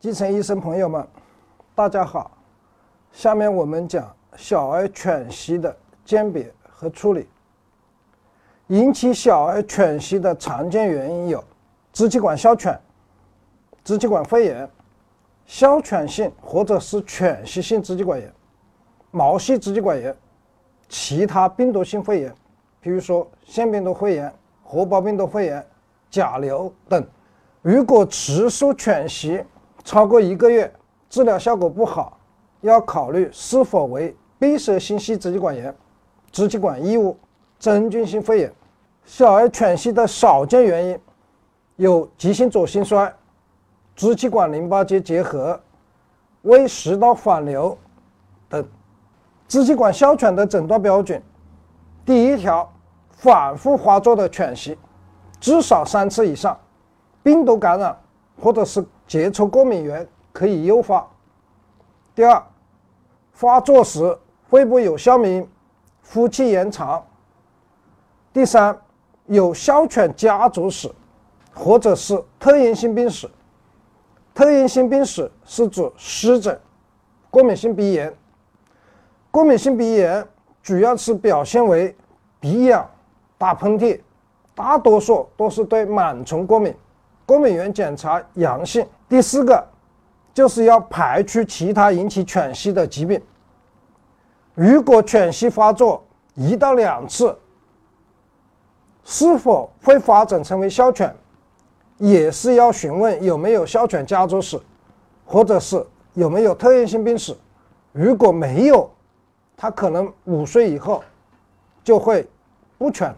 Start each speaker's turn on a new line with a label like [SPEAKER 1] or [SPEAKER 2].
[SPEAKER 1] 基层医生朋友们，大家好。下面我们讲小儿犬息的鉴别和处理。引起小儿犬息的常见原因有支气管哮喘、支气管肺炎、哮喘性或者是犬息性支气管炎、毛细支气管炎、其他病毒性肺炎，比如说腺病毒肺炎、合胞病毒肺炎、甲流等。如果持续犬息超过一个月，治疗效果不好，要考虑是否为闭塞性细支气管炎、支气管异物、真菌性肺炎。小儿犬息的少见原因有急性左心衰、支气管淋巴结结核、胃食道反流等。支气管哮喘的诊断标准：第一条，反复发作的犬息，至少三次以上，病毒感染或者是接触过敏源可以诱发。第二，发作时肺部有哮鸣、呼气延长。第三。有哮犬家族史，或者是特应性病史。特应性病史是指湿疹、过敏性鼻炎。过敏性鼻炎主要是表现为鼻痒、打喷嚏，大多数都是对螨虫过敏，过敏原检查阳性。第四个就是要排除其他引起犬息的疾病。如果犬息发作一到两次，是否会发展成为哮犬，也是要询问有没有哮犬家族史，或者是有没有特应性病史。如果没有，它可能五岁以后就会不犬。